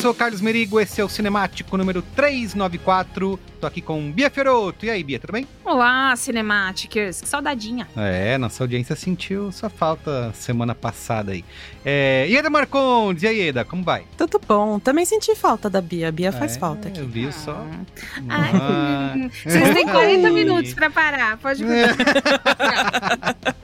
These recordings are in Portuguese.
sou o Carlos Merigo, esse é o Cinemático número 394. Tô aqui com Bia Fioroto. E aí, Bia, tudo bem? Olá, Cinematicers. Que saudadinha. É, nossa audiência sentiu sua falta semana passada aí. É, Ieda Marcondes, e aí, Ieda, como vai? Tudo bom. Também senti falta da Bia. A Bia faz É, falta aqui. Eu vi só. Ah. Vocês têm 40 minutos pra parar. Pode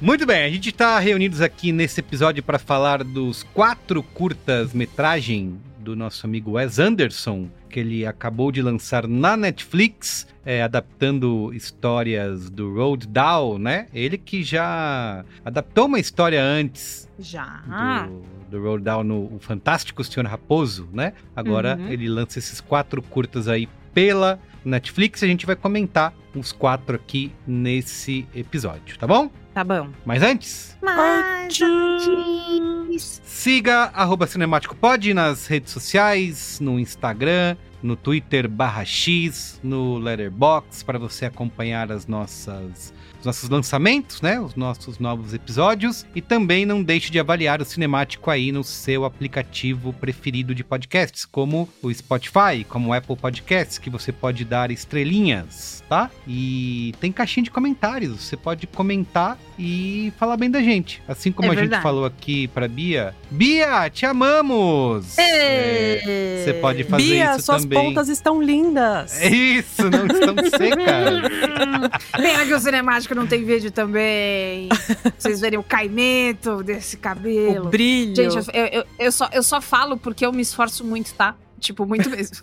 Muito bem, a gente está reunidos aqui nesse episódio para falar dos quatro curtas-metragem do nosso amigo Wes Anderson, que ele acabou de lançar na Netflix, é, adaptando histórias do Roald Dahl, né? Ele que já adaptou uma história antes Já. do, do Roald Dahl no o Fantástico Senhor Raposo, né? Agora Uhum. ele lança esses quatro curtas aí pela Netflix e a gente vai comentar os quatro aqui nesse episódio, tá bom? Tá bom. Mas antes, Mas antes... siga arroba Cinemático Pod nas redes sociais, no Instagram, no Twitter barra X, no Letterbox, para você acompanhar as nossas, os nossos lançamentos, né? Os nossos novos episódios. E também não deixe de avaliar o Cinemático aí no seu aplicativo preferido de podcasts, como o Spotify, como o Apple Podcasts, que você pode dar estrelinhas, tá? E tem caixinha de comentários, você pode comentar e falar bem da gente. Assim como É a gente verdade. falou aqui pra Bia. Bia, te amamos! É, Você pode fazer Bia, isso suas também. pontas estão lindas. É isso, não estão secas. Pena que o cinemático não tem vídeo também. Pra Vocês verem o caimento desse cabelo. O brilho. Gente, eu, eu, eu só, eu só falo porque eu me esforço muito, tá? Tipo, muito mesmo.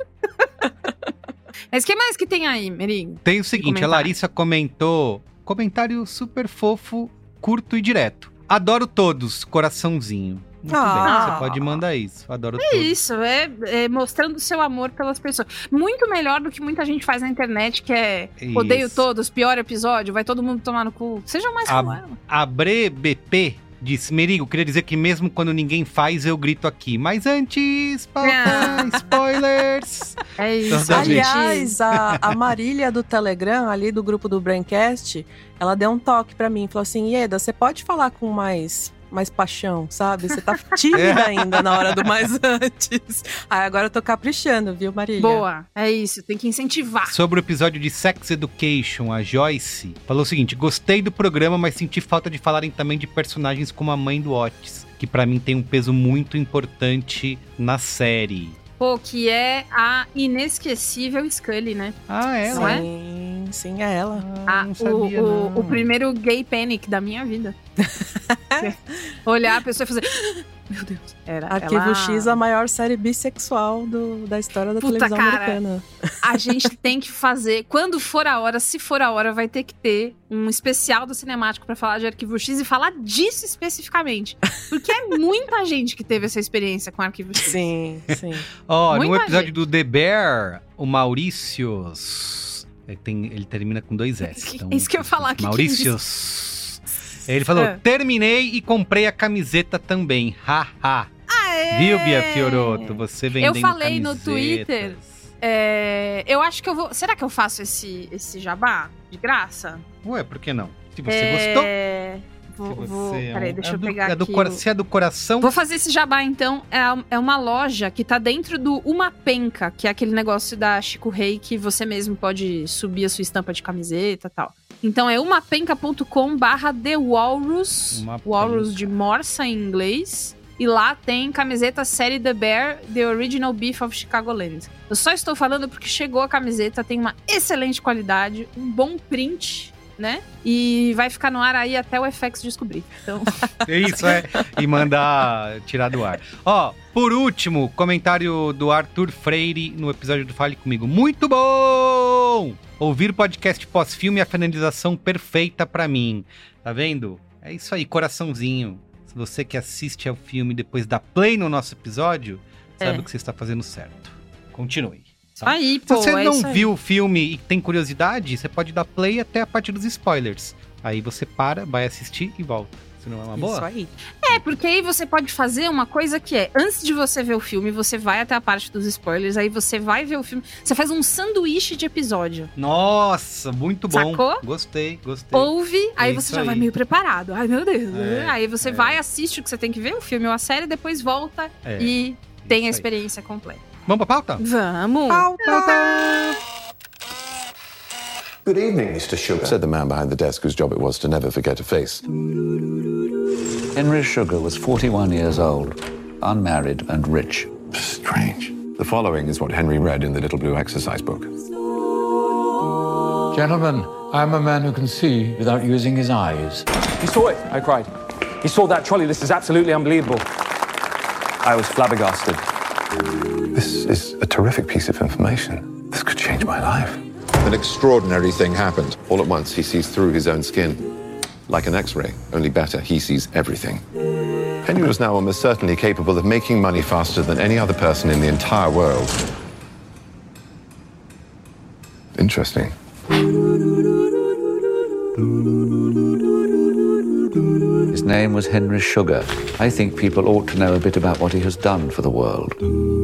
Mas o que mais que tem aí, Merigo? Tem o seguinte, a. Larissa comentou, comentário super fofo, curto e direto. Adoro todos, coraçãozinho. Muito Ah. bem, você pode mandar isso. Adoro É todos. isso, é, é mostrando seu amor pelas pessoas. Muito melhor do que muita gente faz na internet, que é Isso. odeio todos, pior episódio, vai todo mundo tomar no cu. Sejam mais A- como ela. Abre BP disse, Merigo, queria dizer que mesmo quando ninguém faz, eu grito aqui. Mas antes, pauta, Ah. spoilers. É isso. Toda vez. Aliás, a, a Marília do Telegram, ali do grupo do Braincast, ela deu um toque pra mim. Falou assim, Ieda, você pode falar com mais, mais paixão, sabe? Você tá tímida ainda na hora do mais antes. Aí agora eu tô caprichando, viu, Marília? Boa, é isso, tem que incentivar. Sobre o episódio de Sex Education, a Joyce falou o seguinte: gostei do programa, mas senti falta de falarem também de personagens como a mãe do Otis, que pra mim tem um peso muito importante na série. Pô, que é a inesquecível Scully, né? Ah, é? Não é? Sim, é ela. Ah, não o, sabia, o- não. o primeiro gay panic da minha vida. Olhar a pessoa e fazer. Meu Deus. Era Arquivo ela... X, a maior série bissexual do- da história da Puta, televisão cara. americana. A gente tem que fazer. Quando for a hora, se for a hora, vai ter que ter um especial do cinemático pra falar de Arquivo X e falar disso especificamente. Porque é muita gente que teve essa experiência com Arquivo X. Sim, sim. Ó, no Muita episódio gente. do The Bear, o Maurícios. Ele, tem, ele termina com dois S. Então, isso que eu falar, que Maurícios. Ele falou: É. terminei e comprei a camiseta também. Haha. Viu, Bia Fioroto? Você vendendo Eu falei no camisetas. Twitter. É, eu acho que eu vou. Será que eu faço esse, esse jabá de graça? Ué, por que não? Se você gostou. Vou, vou- é peraí, deixa é eu do- pegar é do aqui. cora- o- Se é do coração, Vou fazer esse jabá, então. É, é uma loja que tá dentro do Uma Penca, que é aquele negócio da Chico Rei que você mesmo pode subir a sua estampa de camiseta e tal. Então é umapenca.com barra The Walrus. Uma Walrus Penca. de morsa em inglês. E lá tem camiseta série The Bear, The Original Beef of Chicagoland. Eu só estou falando porque chegou a camiseta, tem uma excelente qualidade, um bom print, né? E vai ficar no ar aí até o FX descobrir. Então, É isso, é. E mandar tirar do ar. Ó, por último, comentário do Arthur Freire no episódio do Fale Comigo. Muito bom! Ouvir o podcast pós-filme é a finalização perfeita pra mim. Tá vendo? É isso aí, coraçãozinho. Se você que assiste ao filme depois dá play no nosso episódio, sabe É. o que você está fazendo certo. Continue. Isso aí, Se pô. você é não aí. viu o filme e tem curiosidade, você pode dar play até a parte dos spoilers. Aí você para, vai assistir e volta. Se não é uma boa? Isso aí. É, porque aí você pode fazer uma coisa que é, antes de você ver o filme, você vai até a parte dos spoilers, aí você vai ver o filme, você faz um sanduíche de episódio. Nossa, muito bom. Sacou? Gostei, gostei. Ouve, aí É você isso já vai aí. meio preparado. Ai, meu Deus. É, aí você é. vai, assiste o que você tem que ver, o filme ou a série, depois volta É, e tem a aí. experiência completa. Vamos pra pauta? Vamos! Good evening, Mr. Sugar, said the man behind the desk whose job it was to never forget a face. Henry Sugar was 41 years old, unmarried and rich. Strange. The following is what Henry read in the little blue exercise book. Gentlemen, I'm a man who can see without using his eyes. He saw it, I cried. He saw that trolley. This is absolutely unbelievable. I was flabbergasted. This is a terrific piece of information. This could change my life. An extraordinary thing happened. All at once, he sees through his own skin. Like an x ray, only better, he sees everything. Henry was now almost certainly capable of making money faster than any other person in the entire world. Interesting. His name was Henry Sugar. I think people ought to know a bit about what he has done for the world.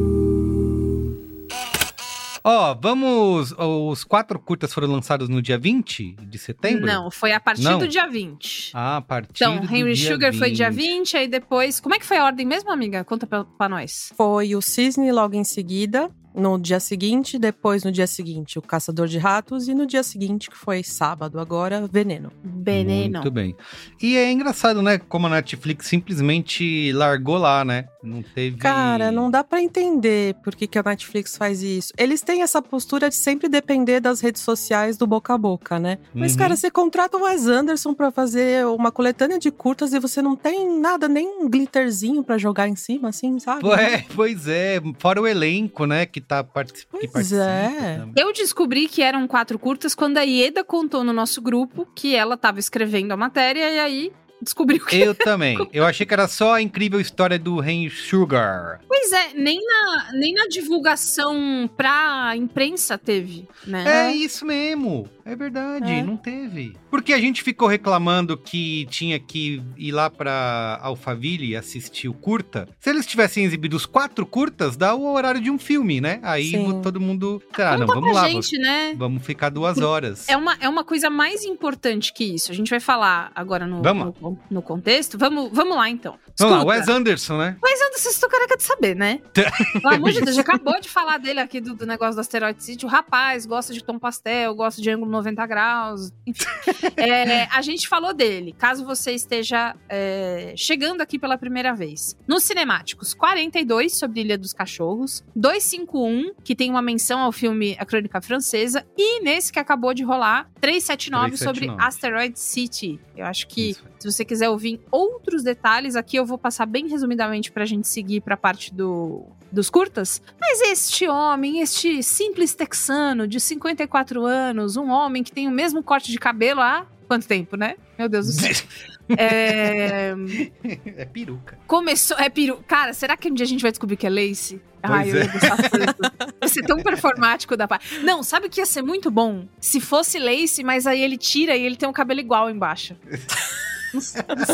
Ó, vamos. Os quatro curtas foram lançados no dia 20 de setembro? Não, foi a partir Não. do dia 20. Ah, a partir Então, do Henry dia Sugar foi dia 20. 20, aí depois. Como é que foi a ordem mesmo, amiga? Conta pra, pra nós. Foi o Cisne logo em seguida, no dia seguinte, depois no dia seguinte o Caçador de Ratos e no dia seguinte, que foi sábado agora, Veneno. Veneno. Muito bem. E é engraçado, né? Como a Netflix simplesmente largou lá, né? Não teve. Cara, não dá pra entender por que, que a Netflix faz isso. Eles têm essa postura de sempre depender das redes sociais do boca a boca, né? Mas, Uhum. cara, você contrata o Wes Anderson pra fazer uma coletânea de curtas e você não tem nada, nem um glitterzinho pra jogar em cima, assim, sabe? É, pois é. Fora o elenco, né? Que tá partic... que Pois participa. é. também. Eu descobri que eram quatro curtas quando a Ieda contou no nosso grupo que ela tava escrevendo a matéria e aí descobriu que. Eu também. Eu achei que era só a incrível história do Henry Sugar. Pois é, nem na, nem na divulgação pra imprensa teve, né? É isso mesmo. É verdade, É. não teve. Porque a gente ficou reclamando que tinha que ir lá pra Alphaville assistir o curta. Se eles tivessem exibido os quatro curtas, dá o horário de um filme, né? Aí Sim. todo mundo. Ah, não, vamos lá. gente, né? Vamos ficar duas horas. É uma, é uma coisa mais importante que isso. A gente vai falar agora no, Vamos. no- no contexto, vamos, vamos lá então. Vamos lá, Escuta. Wes Anderson, né? Mas Anderson, vocês estão careca de saber, né? Pelo amor de Deus, já acabou de falar dele aqui do, do negócio do Asteroid City. O rapaz gosta de tom pastel, gosta de ângulo 90 graus. Enfim. É, a gente falou dele, caso você esteja é, chegando aqui pela primeira vez. Nos cinemáticos, 42 sobre Ilha dos Cachorros, 251, que tem uma menção ao filme A Crônica Francesa, e nesse que acabou de rolar, 379, sobre 379. Asteroid City. Eu acho que se você quiser ouvir outros detalhes, aqui eu vou passar bem resumidamente pra gente seguir pra parte do, dos curtas. Mas este homem, este simples texano de 54 anos, um homem que tem o mesmo corte de cabelo há quanto tempo, né? Meu Deus do céu. É, É peruca. começou. É peru. Cara, será que um dia a gente vai descobrir que é Lace? Ai, Pois eu é. ia gostar tanto. Ia ser tão performático da parte. Não, sabe o que ia ser muito bom? Se fosse Lace, mas aí ele tira e ele tem um cabelo igual embaixo. Não,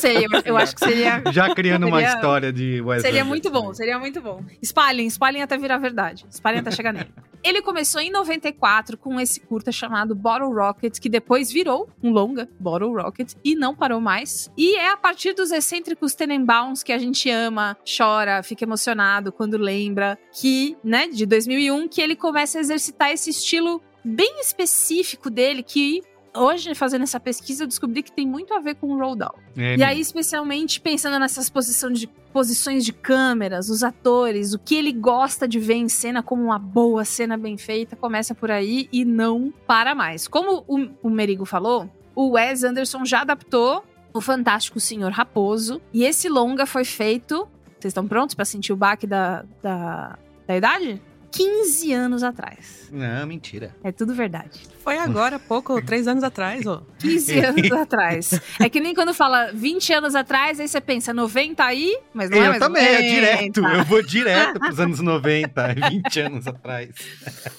sei, eu, eu acho que seria. Já criando uma seria- história de Wes Seria Anderson. muito bom, seria muito bom. Espalhem, espalhem até virar verdade. Espalhem até chegar nele. Ele começou em 94 com esse curta chamado Bottle Rocket, que depois virou um longa, Bottle Rocket, e não parou mais. E é a partir dos excêntricos Tenenbaums que a gente ama, chora, fica emocionado quando lembra, que, né, de 2001, que ele começa a exercitar esse estilo bem específico dele, que hoje, fazendo essa pesquisa, eu descobri que tem muito a ver com o Roald Dahl. É e aí, especialmente pensando nessas posições de, posições de câmeras, os atores, o que ele gosta de ver em cena como uma boa cena bem feita, começa por aí e não para mais. Como o, o Merigo falou, o Wes Anderson já adaptou o Fantástico Senhor Raposo, e esse longa foi feito. Vocês estão prontos para sentir o baque da, da, da idade? 15 anos atrás. Não, mentira. É tudo verdade. Foi agora, há pouco, três anos atrás, ó. 15 anos atrás. É que nem quando fala 20 anos atrás, aí você pensa 90 aí, mas não é eu mais também, é 90. direto. Eu vou direto pros anos 90, 20 anos atrás.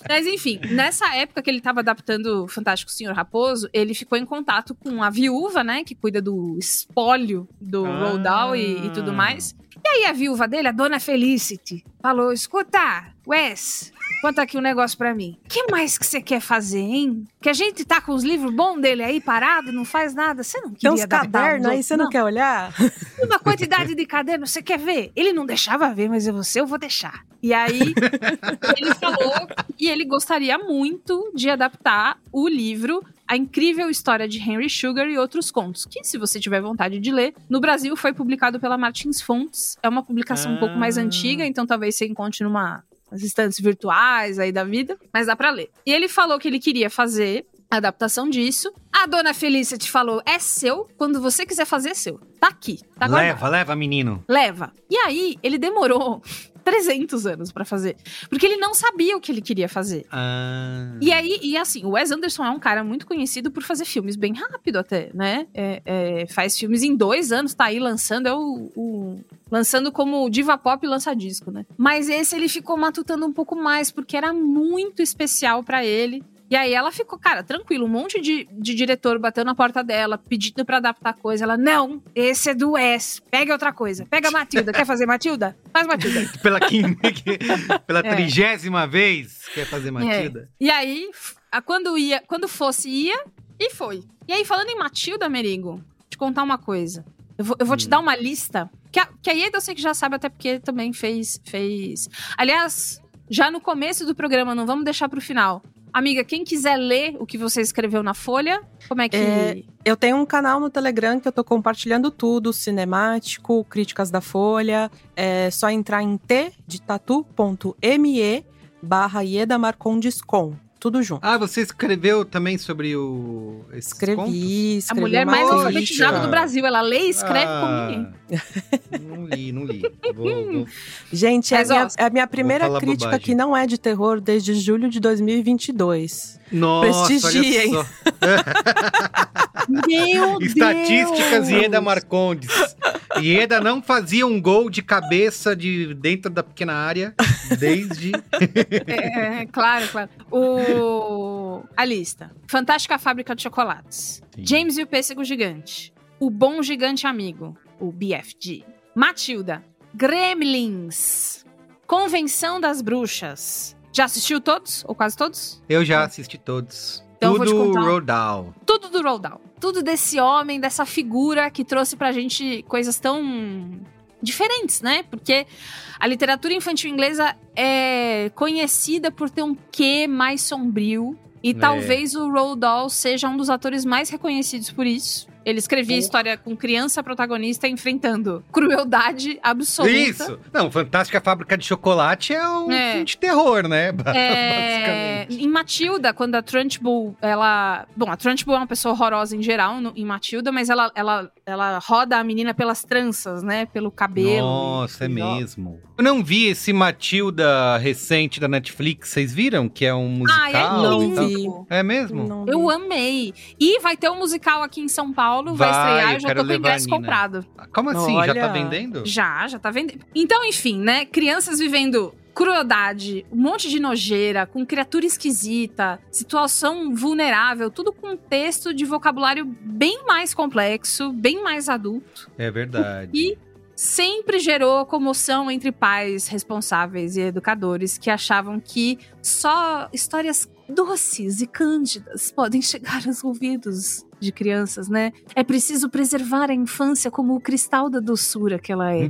Mas enfim, nessa época que ele tava adaptando o Fantástico Senhor Raposo, ele ficou em contato com a viúva, né, que cuida do espólio do Ah. Roald Dahl e, e tudo mais. E aí a viúva dele, a dona Felicity, falou: escuta, Wes, conta aqui um negócio pra mim. O que mais que você quer fazer, hein? Que a gente tá com os livros bons dele aí parado, não faz nada. Você não Tem queria uns adaptar cadernos os aí, você não, quer olhar? uma quantidade de caderno, você quer ver? Ele não deixava ver, mas eu você eu vou deixar. E aí ele falou que ele gostaria muito de adaptar o livro A Incrível História de Henry Sugar e Outros Contos, que se você tiver vontade de ler, no Brasil foi publicado pela Martins Fontes. É uma publicação um pouco mais antiga, então talvez você encontre numa estantes virtuais aí da vida, mas dá pra ler. E ele falou que ele queria fazer a adaptação disso. A dona Felicity falou: é seu, quando você quiser fazer, é seu. Tá aqui, tá guardado. leva, leva, menino. Leva. E aí, ele demorou 300 anos pra fazer. Porque ele não sabia o que ele queria fazer. Ah, E aí, e assim, o Wes Anderson é um cara muito conhecido por fazer filmes bem rápido até, né? É, é, faz filmes em dois anos, tá aí lançando, é o, o- lançando como diva pop lança disco, né? Mas esse ele ficou matutando um pouco mais, porque era muito especial pra ele. E aí ela ficou, cara, tranquilo, um monte de, de diretor bateu na porta dela, pedindo pra adaptar coisa. Ela, não, esse é do Wes, pega outra coisa. Pega a Matilda, quer fazer Matilda? Faz Matilda. pela, quin- pela É. trigésima vez, quer fazer Matilda? É. E aí, quando ia, quando fosse, ia e foi. E aí, falando em Matilda, Merigo, te contar uma coisa. Eu vou, eu vou Hum. te dar uma lista. Que a, que a Ieda eu sei que já sabe, até porque também fez, fez. Aliás, já no começo do programa, não vamos deixar pro final. Amiga, quem quiser ler o que você escreveu na folha, como é que. É, eu tenho um canal no Telegram que eu tô compartilhando tudo, cinemático, críticas da Folha. É só entrar em t de tatu.me barra Ieda Marcondes com. Tudo junto. Ah, você escreveu também sobre o. esses contos? Escrevi, a escrevi mulher uma mais alfabetizada do Brasil. Ela lê e escreve como Ah, ninguém. Não li, não li. Vou- vou- Gente, é a minha, é a minha primeira crítica bobagem. que não é de terror desde julho de 2022. Nossa, Prestigiem. olha só. Meu Estatísticas Deus! Ieda Marcondes. Ieda não fazia um gol de cabeça de dentro da pequena área desde. É, claro, claro. O... A lista. Fantástica Fábrica de Chocolates. James e o Pêssego Gigante. O Bom Gigante Amigo. O BFG. Matilda. Gremlins. Convenção das Bruxas. Já assistiu todos? Ou quase todos? Eu já assisti todos. Então eu vou te Tudo contar Roald Dahl. tudo do Roald Dahl. Tudo desse homem, dessa figura que trouxe pra gente coisas tão diferentes, né? Porque a literatura infantil inglesa é conhecida por ter um quê mais sombrio. E É. talvez o Roald Dahl seja um dos atores mais reconhecidos por isso. Ele escrevia a história com criança protagonista enfrentando crueldade absoluta. Isso! Não, Fantástica Fábrica de Chocolate é um É. filme de terror, né? É, Basicamente. em Matilda, quando a Trunchbull, ela... Bom, a Trunchbull é uma pessoa horrorosa em geral no- em Matilda, mas ela, ela, ela roda a menina pelas tranças, né? Pelo cabelo. Nossa, é mesmo. Eu não vi esse Matilda recente da Netflix, vocês viram? Que é um musical? Ah, é Não tal? vi. É mesmo? Não Eu vi. amei. E vai ter um musical aqui em São Paulo, vai, Vai, estrear, eu eu já tô com o ingresso comprado. Como assim? Já tá Olha. vendendo? Já, já tá vendendo. Então, enfim, né? Crianças vivendo crueldade, um monte de nojeira, com criatura esquisita, situação vulnerável, tudo com um texto de vocabulário bem mais complexo, bem mais adulto. É verdade. E sempre gerou comoção entre pais responsáveis e educadores que achavam que só histórias doces e cândidas podem chegar aos ouvidos de crianças, né? É preciso preservar a infância como o cristal da doçura que ela é,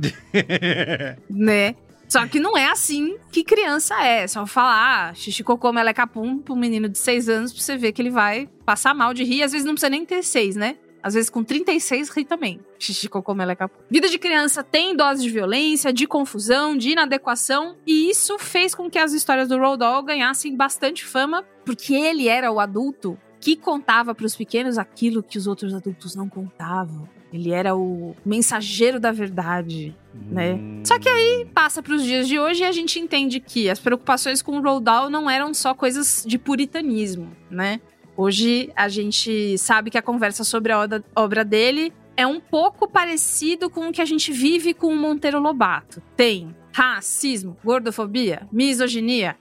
né? Só que não é assim que criança é. Só falar ah, xixi, cocô, meleca, pum pra um menino de 6 anos pra você ver que ele vai passar mal de rir. Às vezes não precisa nem ter 6, né? Às vezes com 36 ri também. Xixi, cocô, meleca. Vida de criança tem doses de violência, de confusão, de inadequação. E isso fez com que as histórias do Roald Dahl ganhassem bastante fama. Porque ele era o adulto que contava pros pequenos aquilo que os outros adultos não contavam. Ele era o mensageiro da verdade, né? Hum. Só que aí passa pros dias de hoje e a gente entende que as preocupações com o Roald Dahl não eram só coisas de puritanismo, né? Hoje a gente sabe que a conversa sobre a obra- dele é um pouco parecido com o que a gente vive com o Monteiro Lobato. Tem racismo, gordofobia, misoginia.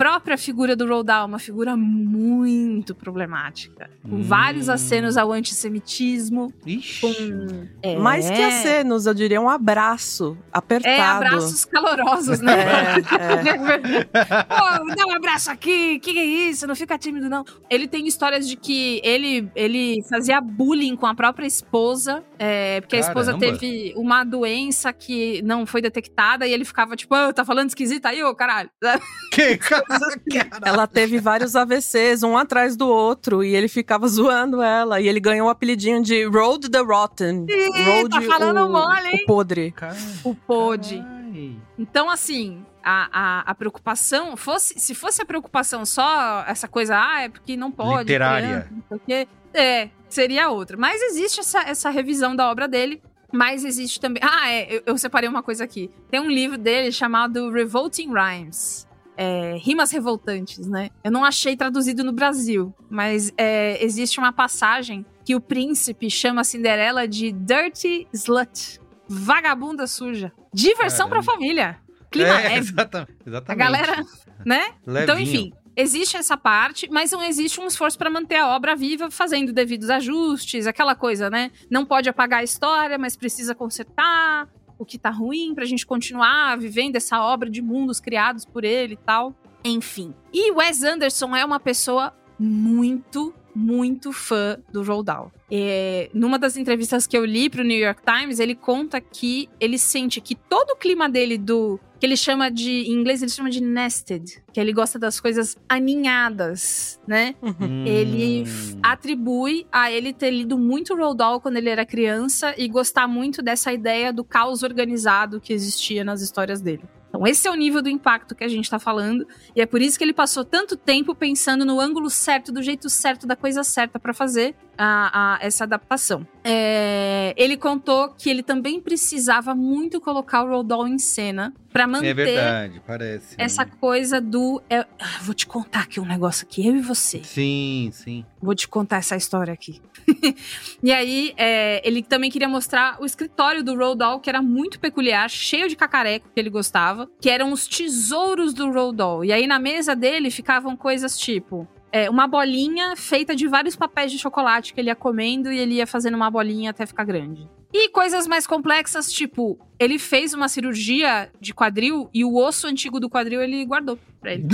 A própria figura do Roald Dahl é uma figura muito problemática. Com Hum. vários acenos ao antissemitismo. Ixi. Com... É. Mais que acenos, eu diria um abraço apertado. É, abraços calorosos, né? É, Pô, dá um abraço aqui, que que é isso? Não fica tímido, não. Ele tem histórias de que ele, ele fazia bullying com a própria esposa, é, porque a esposa Caramba. teve uma doença que não foi detectada e ele ficava tipo, ah, tá falando esquisito aí, ô caralho. Que cara? Ela teve vários AVCs, um atrás do outro, e ele ficava zoando ela. E ele ganhou o apelidinho de Road the Rotten. Ih, Road tá falando o, mole, hein? o podre. O. Ai. Então, assim, a, a, a preocupação, fosse, se fosse a preocupação só essa coisa, ah, é porque não pode. Literária. criança, é, seria outra. Mas existe essa, essa revisão da obra dele. Mas existe também. Ah, é, eu, eu separei uma coisa aqui. Tem um livro dele chamado Revolting Rhymes. É, rimas revoltantes, né? Eu não achei traduzido no Brasil, mas é, existe uma passagem que o príncipe chama a Cinderela de Dirty Slut. Vagabunda suja. Diversão pra Caramba. família. Clima É, leve. exatamente. A exatamente. galera, né? Então, Levinho. enfim, existe essa parte, mas não existe um esforço pra manter a obra viva, fazendo devidos ajustes, aquela coisa, né? Não pode apagar a história, mas precisa consertar o que tá ruim pra gente continuar vivendo essa obra de mundos criados por ele e tal. Enfim. E Wes Anderson é uma pessoa muito, muito fã do Roald Dahl. É, numa das entrevistas que eu li pro New York Times, ele conta que ele sente que todo o clima dele do que ele chama de em inglês ele chama de nested, que ele gosta das coisas aninhadas, né? Hum. Ele f- atribui a ele ter lido muito Roald Dahl quando ele era criança e gostar muito dessa ideia do caos organizado que existia nas histórias dele. Então, esse é o nível do impacto que a gente tá falando, e é por isso que ele passou tanto tempo pensando no ângulo certo, do jeito certo, da coisa certa pra fazer a, a- essa adaptação. É, ele contou que ele também precisava muito colocar o Roald Dahl em cena pra manter É verdade, parece. essa coisa do. É, ah, vou te contar aqui um negócio aqui, eu e você. Sim, sim. Vou te contar essa história aqui. e aí, é, ele também queria mostrar o escritório do Roald Dahl, que era muito peculiar, cheio de cacareco que ele gostava, que eram os tesouros do Roald Dahl. E aí, na mesa dele, ficavam coisas tipo... é, uma bolinha feita de vários papéis de chocolate que ele ia comendo e ele ia fazendo uma bolinha até ficar grande. E coisas mais complexas, tipo, ele fez uma cirurgia de quadril e o osso antigo do quadril ele guardou pra ele.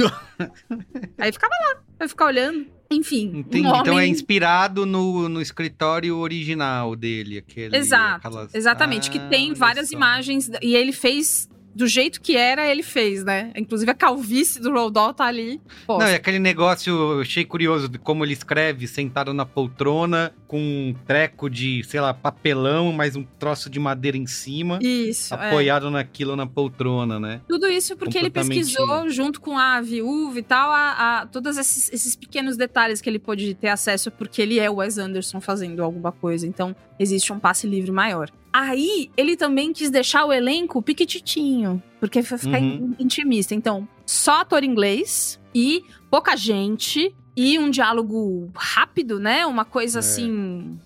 Aí ficava lá, vai ficar olhando. Enfim, Entendi. um homem... Então é inspirado no, no escritório original dele, aquele. Exato, aquelas- exatamente, que Ah, tem olha várias só. imagens e ele fez do jeito que era, ele fez, né? Inclusive a calvície do Roald Dahl tá ali. Não, é aquele negócio, eu achei curioso de como ele escreve sentado na poltrona, com um treco de, sei lá, papelão, mais um troço de madeira em cima, Isso, é. apoiado naquilo na poltrona, né? Tudo isso porque ele pesquisou junto com a viúva e tal, a, a- todos esses, esses pequenos detalhes que ele pôde ter acesso, porque ele é o Wes Anderson fazendo alguma coisa. Então, existe um passe livre maior. Aí, ele também quis deixar o elenco piquititinho, porque foi ficar Uhum. in- intimista. Então, só ator inglês e pouca gente e um diálogo rápido, né? Uma coisa É. assim.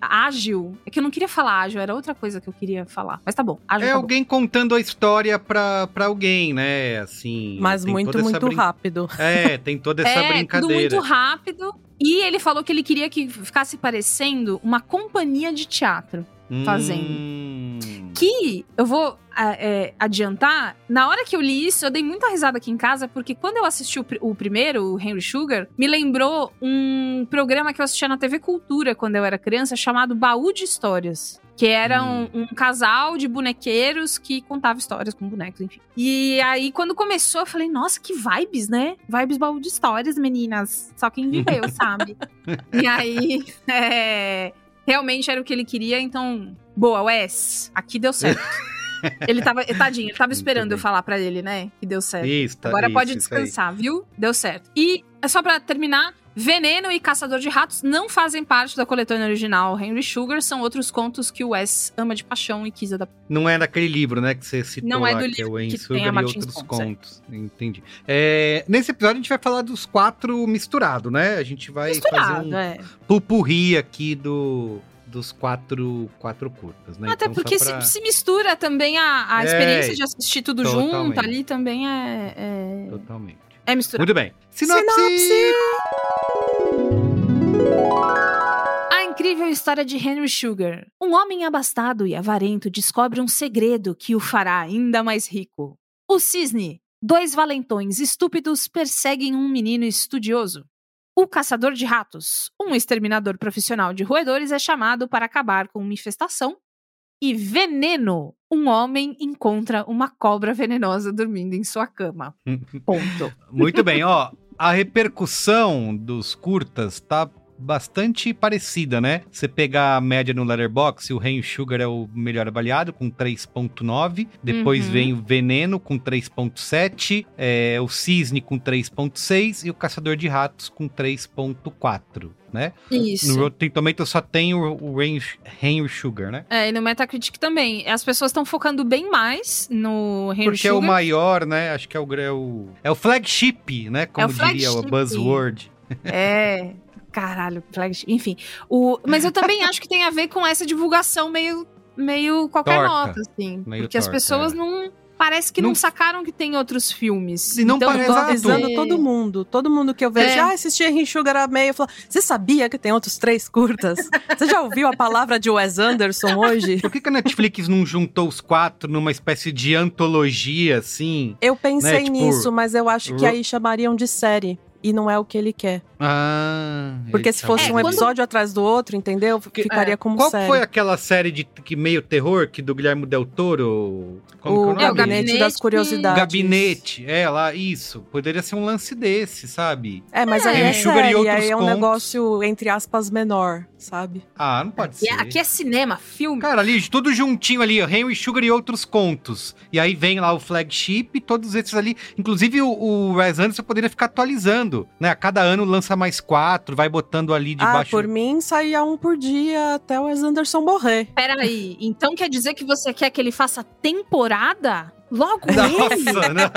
Ágil. É que eu não queria falar ágil, era outra coisa que eu queria falar. Mas tá bom. Ágil É tá bom. alguém contando a história pra, pra alguém, né? Assim. Mas muito, muito brin- rápido. É, tem toda essa é, brincadeira. tudo muito rápido. E ele falou que ele queria que ficasse parecendo uma companhia de teatro fazendo. Hum. Que eu vou é, adiantar, na hora que eu li isso, eu dei muita risada aqui em casa, porque quando eu assisti o, o primeiro, o Henry Sugar, me lembrou um programa que eu assistia na TV Cultura quando eu era criança, chamado Baú de Histórias. Que era um, um casal de bonequeiros que contava histórias com bonecos, enfim. E aí, quando começou, eu falei, nossa, que vibes, né? Vibes baú de histórias, meninas. Só quem viveu, sabe? E aí, é, realmente era o que ele queria, então, boa, Wes, aqui deu certo. Ele tava, tadinho, ele tava esperando eu falar pra ele, né? Que deu certo. Isso, tá- Agora isso, pode descansar, viu? Deu certo. E é só pra terminar, Veneno e Caçador de Ratos não fazem parte da coletânea original Henry Sugar, são outros contos que o Wes ama de paixão e quis adaptar. Não é daquele livro, né, que você citou Não é lá, do que é o Wayne que tem Sugar e outros Contos, é. contos. Entendi. É, nesse episódio a gente vai falar dos quatro misturados, né? A gente vai fazer Misturado, um é. pupurri aqui do, dos quatro, quatro curtas, né? Até Então, porque pra- se, se mistura também a, a É, experiência de assistir tudo junto totalmente. ali também é. É, Totalmente. É misturado. Muito bem. Sinopse! A incrível história de Henry Sugar. Um homem abastado e avarento descobre um segredo que o fará ainda mais rico. O cisne. Dois valentões estúpidos perseguem um menino estudioso. O caçador de ratos. Um exterminador profissional de roedores é chamado para acabar com uma infestação. E veneno. Um homem encontra uma cobra venenosa dormindo em sua cama. Ponto. Muito bem, ó. A repercussão dos curtas tá bastante parecida, né? Você pegar a média no Letterboxd, o Rain Sugar é o melhor avaliado, com 3.9. Depois Uhum. vem o Veneno, com 3.7. é, o Cisne, com 3.6. E o Caçador de Ratos, com 3.4, né? Isso. No Rotten Tomatoes só tem o, o Rain, Rain Sugar, né? É, e no Metacritic também. As pessoas estão focando bem mais no Henry Porque é o Sugar. maior, né? Acho que é o, é o, é o flagship, né? Como o diria o flagship. buzzword. É. Caralho, flagship. Enfim. O... Mas eu também acho que tem a ver com essa divulgação meio, meio qualquer Torta. nota, assim. Meio porque as torta, pessoas é. não. Parece que não, Não- sacaram que tem outros filmes. E não então, parece- avisando todo mundo. Todo mundo que eu vejo, É. ah, assisti Henry Sugar a meio. Eu falo, você sabia que tem outros três curtas? Você já ouviu a palavra de Wes Anderson hoje? Por que, que a Netflix não juntou os quatro numa espécie de antologia, assim? Eu pensei Né, tipo, nisso, mas eu acho que aí chamariam de série. E não é o que ele quer. Ah. Porque se fosse tá um episódio atrás do outro, entendeu? Ficaria é, como Qual série. foi aquela série de que meio terror que do Guilherme Del Toro? Como O que é o nome? Gabinete das Curiosidades. Gabinete, é lá, isso. Poderia ser um lance desse, sabe? É, mas aí é Sugar e série, outros aí é um negócio, entre aspas, menor, sabe? Ah, não pode E ser. aqui é cinema, filme. Cara, ali, tudo juntinho ali, ó, Henry Sugar e outros contos. E aí vem lá o flagship, todos esses ali. Inclusive o, o Wes Anderson poderia ficar atualizando, né? A cada ano lança mais quatro, vai botando ali Ah, debaixo. por mim saía um por dia até o Wes Anderson morrer. Peraí, então quer dizer que você quer que ele faça temporada? Logo ele? Nossa, né?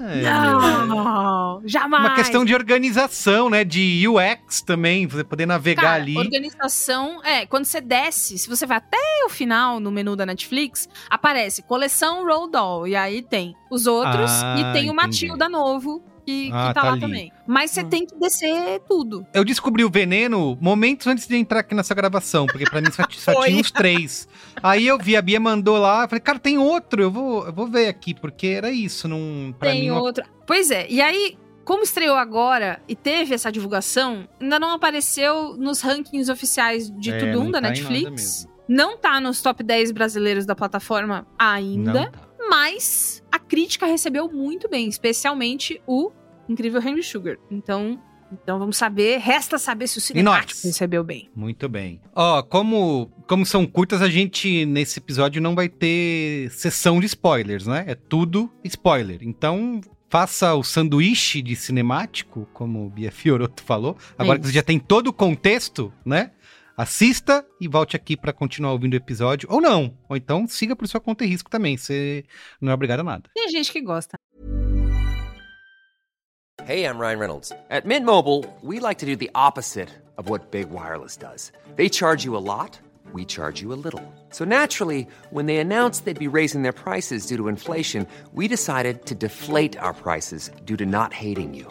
É, meu. Não, jamais. Uma questão de organização, né? De UX também, você poder navegar Cara, ali. organização, é, quando você desce, se você vai até o final no menu da Netflix, aparece coleção Roll Doll, e aí tem os outros, Ah, e tem o entendi. Matilda novo, que, que Ah, tá, tá lá ali. também. Mas você tem que descer tudo. Eu descobri o veneno momentos antes de entrar aqui nessa gravação, porque pra mim só, só tinha uns três. Aí eu vi, a Bia mandou lá, falei, cara, tem outro, eu vou, eu vou ver aqui, porque era isso, não. Pra tem mim, uma- outro. Pois é, e aí como estreou agora e teve essa divulgação, ainda não apareceu nos rankings oficiais de É, tudo um da tá Netflix. Não tá nos top 10 brasileiros da plataforma ainda, Não tá. Mas a crítica recebeu muito bem, especialmente o incrível Henry Sugar. Então, então vamos saber, resta saber se o cinemático recebeu bem. Muito bem. Ó, como, como são curtas, a gente nesse episódio não vai ter sessão de spoilers, né? É tudo spoiler. Então, faça o sanduíche de cinemático, como o Bia Fioroto falou. Agora que isso. você já tem todo o contexto, né? Assista e volte aqui pra continuar ouvindo o episódio. Ou não. Ou então siga por sua conta e risco também. Você não é obrigado a nada. Tem gente que gosta. Hey, I'm Ryan Reynolds. At Mint Mobile, we like to do the opposite of what Big Wireless does. They charge you a lot, we charge you a little. So naturally, when they announced they'd be raising their prices due to inflation, we decided to deflate our prices due to not hating you.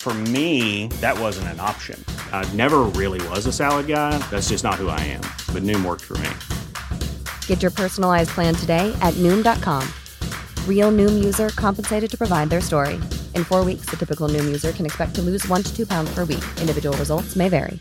For me, that wasn't an option. I never really was a salad guy. That's just not who I am. But Noom worked for me. Get your personalized plan today at Noom.com. Real Noom user compensated to provide their story. In four weeks, the typical Noom user can expect to lose one to two pounds per week. Individual results may vary.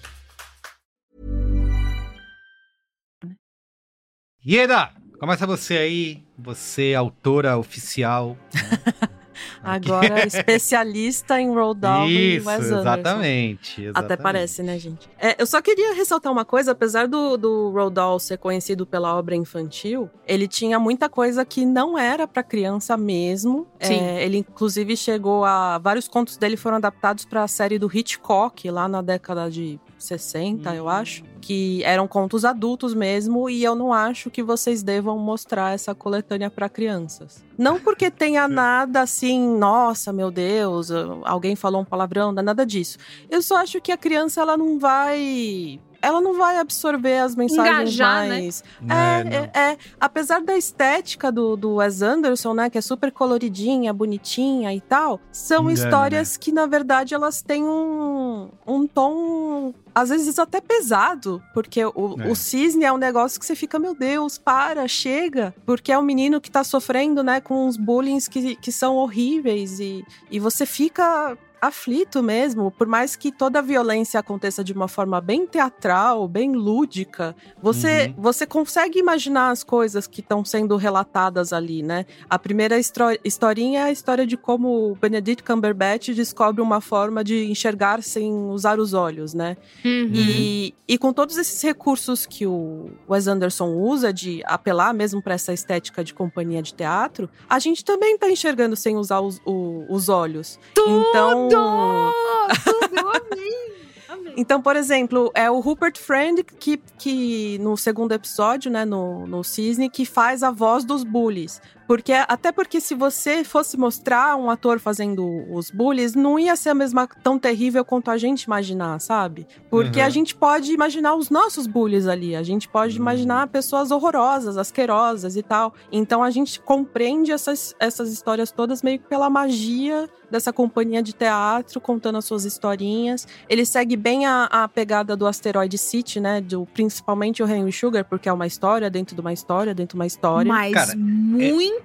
Ieda, começa você aí. Você, autora oficial. Agora, especialista em Roald Dahl e Isso, Wes Anderson. exatamente, Até exatamente. parece, né, gente? É, eu só queria ressaltar uma coisa, apesar do, do Roald Dahl ser conhecido pela obra infantil, ele tinha muita coisa que não era pra criança mesmo. Sim. É, ele, inclusive, chegou a... Vários contos dele foram adaptados pra série do Hitchcock, lá na década de 60, eu acho. Que eram contos adultos mesmo, e eu não acho que vocês devam mostrar essa coletânea pra crianças. Não porque tenha nada assim, nossa, meu Deus, alguém falou um palavrão, é nada disso. Eu só acho que a criança, ela não vai. Ela não vai absorver as mensagens Engajar, né? mais. É, É, não. é, é. Apesar da estética do, do Wes Anderson, né? Que é super coloridinha, bonitinha e tal, são Engana, histórias que, na verdade, elas têm um, um tom. Às vezes até pesado, porque o, É. o cisne é um negócio que você fica, meu Deus, para, chega. Porque é um menino que tá sofrendo, né, com uns bullying que, que são horríveis e, e você fica aflito mesmo, por mais que toda a violência aconteça de uma forma bem teatral, bem lúdica, você, Uhum. você consegue imaginar as coisas que estão sendo relatadas ali, né? A primeira historinha é a história de como o Benedict Cumberbatch descobre uma forma de enxergar sem usar os olhos, né? Uhum. E, e com todos esses recursos que o Wes Anderson usa de apelar mesmo para essa estética de companhia de teatro, a gente também tá enxergando sem usar os, o- os olhos. Então, Tudo, eu amei. Amei. então, por exemplo, é o Rupert Friend que, que no segundo episódio, né, no, no Cisne, que faz a voz dos bullies. Porque, até porque se você fosse mostrar um ator fazendo os bullies, não ia ser a mesma tão terrível quanto a gente imaginar, sabe? Porque Uhum. a gente pode imaginar os nossos bullies ali. A gente pode imaginar pessoas horrorosas, asquerosas e tal. Então a gente compreende essas, essas histórias todas meio que pela magia dessa companhia de teatro, contando as suas historinhas. Ele segue bem a, a pegada do Asteroid City, né? Do, principalmente o Henry Sugar, porque é uma história dentro de uma história, dentro de uma história. Mas Cara, muito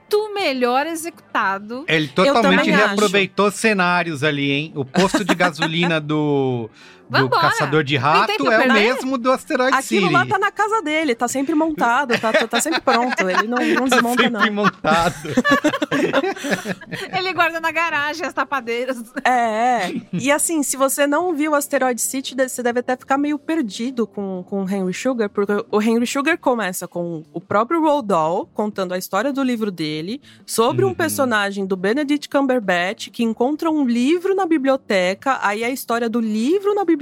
melhor executado. Ele totalmente reaproveitou cenários ali, hein? O posto de gasolina do, do caçador de rato é o mesmo do Asteroid Aquilo City. lá tá na casa dele, tá sempre montado, tá, tá sempre pronto. Ele não, não Tá desmonta, sempre não. montado. Ele guarda na garagem as tapadeiras. É, é. E assim, se você não viu Asteroid City, você deve até ficar meio perdido com, com o Henry Sugar, porque o Henry Sugar começa com o próprio Roald Dahl contando a história do livro dele, sobre um Uhum. personagem do Benedict Cumberbatch que encontra um livro na biblioteca, aí a história do livro na biblioteca.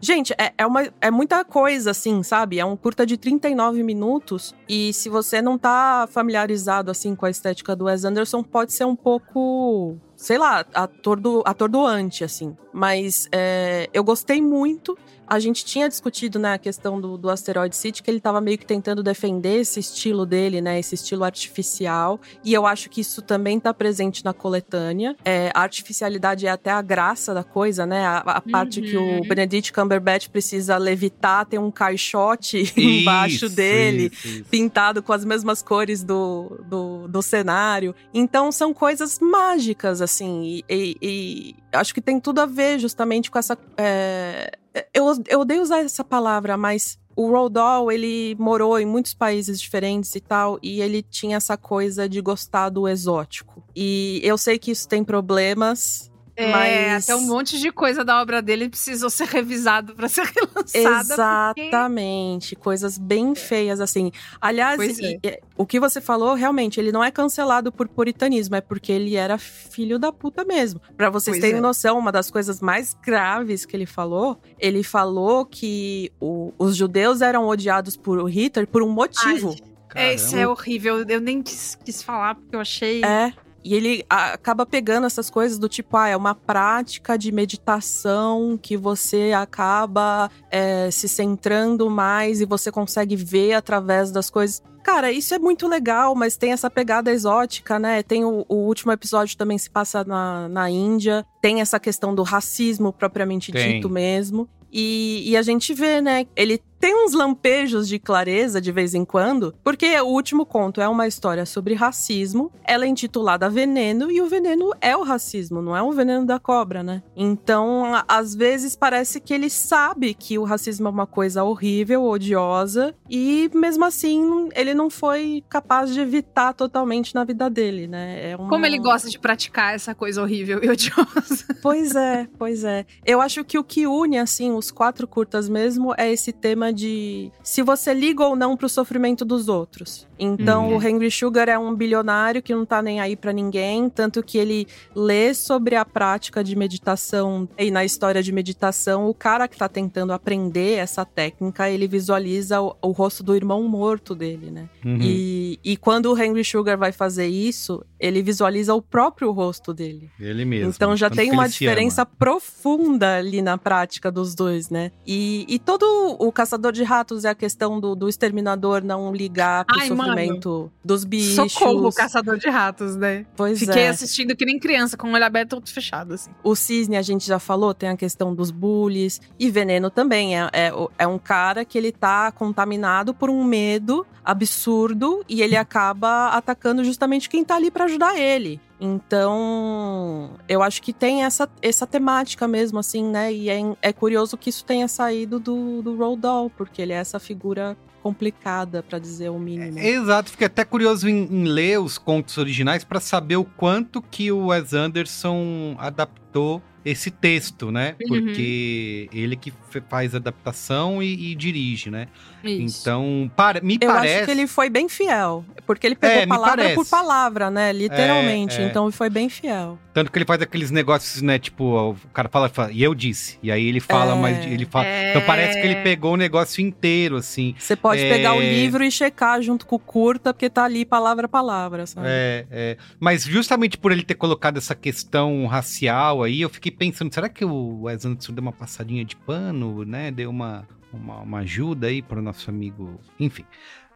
Gente, é, é, uma, é muita coisa, assim, sabe? É um curta de 39 minutos, e se você não tá familiarizado, assim, com a estética do Wes Anderson, pode ser um pouco sei lá, atordo, atordoante, assim. Mas é, eu gostei muito. A gente tinha discutido né, a questão do, do Asteroid City, que ele estava meio que tentando defender esse estilo dele, né? Esse estilo artificial. E eu acho que isso também está presente na coletânea. É, a artificialidade é até a graça da coisa, né? A, a parte que o Uhum. Benedict Cumberbatch precisa levitar, tem um caixote embaixo Isso, dele isso, isso. pintado com as mesmas cores do, do, do cenário. Então são coisas mágicas, assim. E, e- e acho que tem tudo a ver justamente com essa. é, eu, eu odeio usar essa palavra, mas. O Roald Dahl, ele morou em muitos países diferentes e tal, e ele tinha essa coisa de gostar do exótico. E eu sei que isso tem problemas, É, mas... até um monte de coisa da obra dele precisou ser revisado pra ser relançada. porque- Exatamente, coisas bem feias assim. Aliás, é. e- e- o que você falou, realmente, ele não é cancelado por puritanismo, é porque ele era filho da puta mesmo. Pra vocês Pois terem é. noção, uma das coisas mais graves que ele falou, ele falou que o- os judeus eram odiados por Hitler por um motivo. É, isso é horrível. Eu nem quis, quis falar porque eu achei. É. E ele acaba pegando essas coisas do tipo, ah, é uma prática de meditação que você acaba é, se centrando mais e você consegue ver através das coisas. Cara, isso é muito legal, mas tem essa pegada exótica, né? Tem o, o último episódio também se passa na, na Índia, tem essa questão do racismo propriamente Tem. dito mesmo. E, e a gente vê, né? Ele tem uns lampejos de clareza de vez em quando, porque o último conto é uma história sobre racismo. Ela é intitulada Veneno e o veneno é o racismo, não é o veneno da cobra, né? Então, às vezes parece que ele sabe que o racismo é uma coisa horrível, odiosa, e mesmo assim ele não foi capaz de evitar totalmente na vida dele, né? É uma... Como ele gosta de praticar essa coisa horrível e odiosa. Pois é, pois é. Eu acho que o que une, assim, os quatro curtas mesmo é esse tema de se você liga ou não pro sofrimento dos outros. Então, Uhum. o Henry Sugar é um bilionário que não tá nem aí pra ninguém, tanto que ele lê sobre a prática de meditação e na história de meditação, o cara que tá tentando aprender essa técnica, ele visualiza o, o rosto do irmão morto dele, né? Uhum. E, e quando o Henry Sugar vai fazer isso, ele visualiza o próprio rosto dele. Ele mesmo. Então já tem uma diferença ama. profunda ali na prática dos dois, né? E, e todo o caçador de ratos é a questão do, do exterminador não ligar pro Ai, mano. sofrimento dos bichos. Socorro, caçador de ratos, né? Pois Fiquei é. assistindo que nem criança, com o olho aberto e outro fechado, assim. O cisne, a gente já falou, tem a questão dos bullies. E veneno também. É, é, é um cara que ele tá contaminado por um medo absurdo e ele acaba atacando justamente quem tá ali pra ajudar ele. Então, eu acho que tem essa, essa temática mesmo, assim, né? E é, é curioso que isso tenha saído do, do Roald Dahl, porque ele é essa figura complicada, pra dizer o mínimo. Exato, fiquei até curioso em, em ler os contos originais para saber o quanto que o Wes Anderson adaptou esse texto, né? Uhum. Porque ele que faz a adaptação e, e dirige, né? Isso. Então, para, me Eu parece. acho que ele foi bem fiel. Porque ele pegou É, palavra parece. por palavra, né? Literalmente. É, é. Então ele foi bem fiel. Tanto que ele faz aqueles negócios, né? Tipo, o cara fala, fala, e eu disse. E aí ele fala, É. mas ele fala. É. Então parece que ele pegou o negócio inteiro, assim. Você pode É. pegar o livro e checar junto com o curta, porque tá ali palavra a palavra, sabe? É, é. Mas justamente por ele ter colocado essa questão racial aí, eu fiquei pensando, será que o Wes Anderson deu uma passadinha de pano, né? Deu uma, uma, uma ajuda aí pro nosso amigo. Enfim.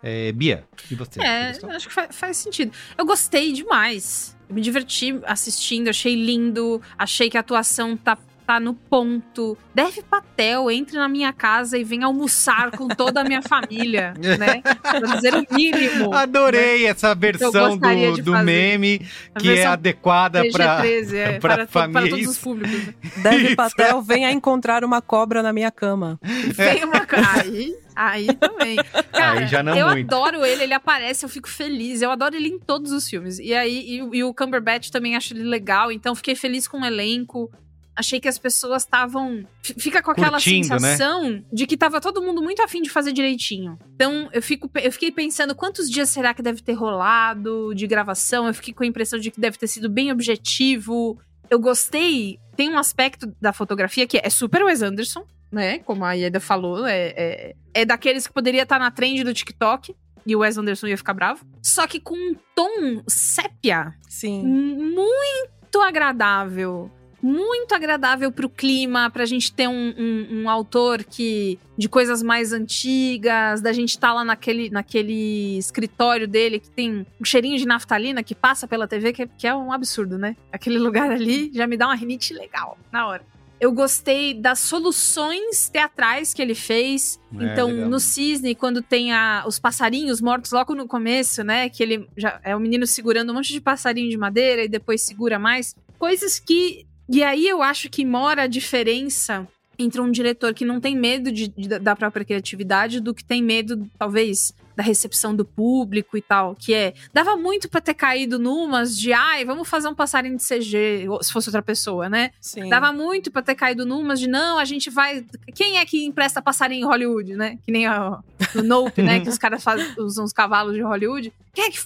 É, Bia, e você? É, Você acho que fa- faz sentido. Eu gostei demais. Eu me diverti assistindo, achei lindo, achei que a atuação tá, tá no ponto. Dev Patel, entre na minha casa e venha almoçar com toda a minha família, né? Pra dizer o mínimo. Adorei essa versão do, do meme que é adequada para PG-13, é, pra para, to- para família. todos os públicos. né? Dev Isso. Patel, venha encontrar uma cobra na minha cama. Tem uma aí, aí também. Cara, Aí já não eu muito. adoro ele, ele aparece, eu fico feliz. Eu adoro ele em todos os filmes. E aí, e, e o Cumberbatch também acho ele legal, então fiquei feliz com o elenco. Achei que as pessoas estavam. Fica com aquela Curtindo, né? sensação de que tava todo mundo muito afim de fazer direitinho. Então, eu, fico, eu fiquei pensando quantos dias será que deve ter rolado de gravação. Eu fiquei com a impressão de que deve ter sido bem objetivo. Eu gostei. Tem um aspecto da fotografia que é super Wes Anderson, né? Como a Ieda falou, é, é, é daqueles que poderia estar na trend do TikTok. E o Wes Anderson ia ficar bravo. Só que com um tom sépia Sim. muito agradável. Muito agradável pro clima, pra gente ter um, um, um autor que. de coisas mais antigas, da gente estar tá lá naquele, naquele escritório dele que tem um cheirinho de naftalina que passa pela TV, que é, que é um absurdo, né? Aquele lugar ali já me dá uma rinite legal, na hora. Eu gostei das soluções teatrais que ele fez. É, então, legal. no Cisne, quando tem a- os passarinhos mortos logo no começo, né? Que ele já é o menino segurando um monte de passarinho de madeira e depois segura mais. Coisas que. E aí eu acho que mora a diferença entre um diretor que não tem medo de- de- da própria criatividade do que tem medo, talvez, da recepção do público e tal. Que é. Dava muito pra ter caído numas de, ai, vamos fazer um passarinho de CG, se fosse outra pessoa, né? Sim. Dava muito pra ter caído numas de, não, a gente vai. Quem é que empresta passarinho em Hollywood, né? Que nem a, o Nope, né? Que os caras fazem, usam os cavalos de Hollywood. Quem é que.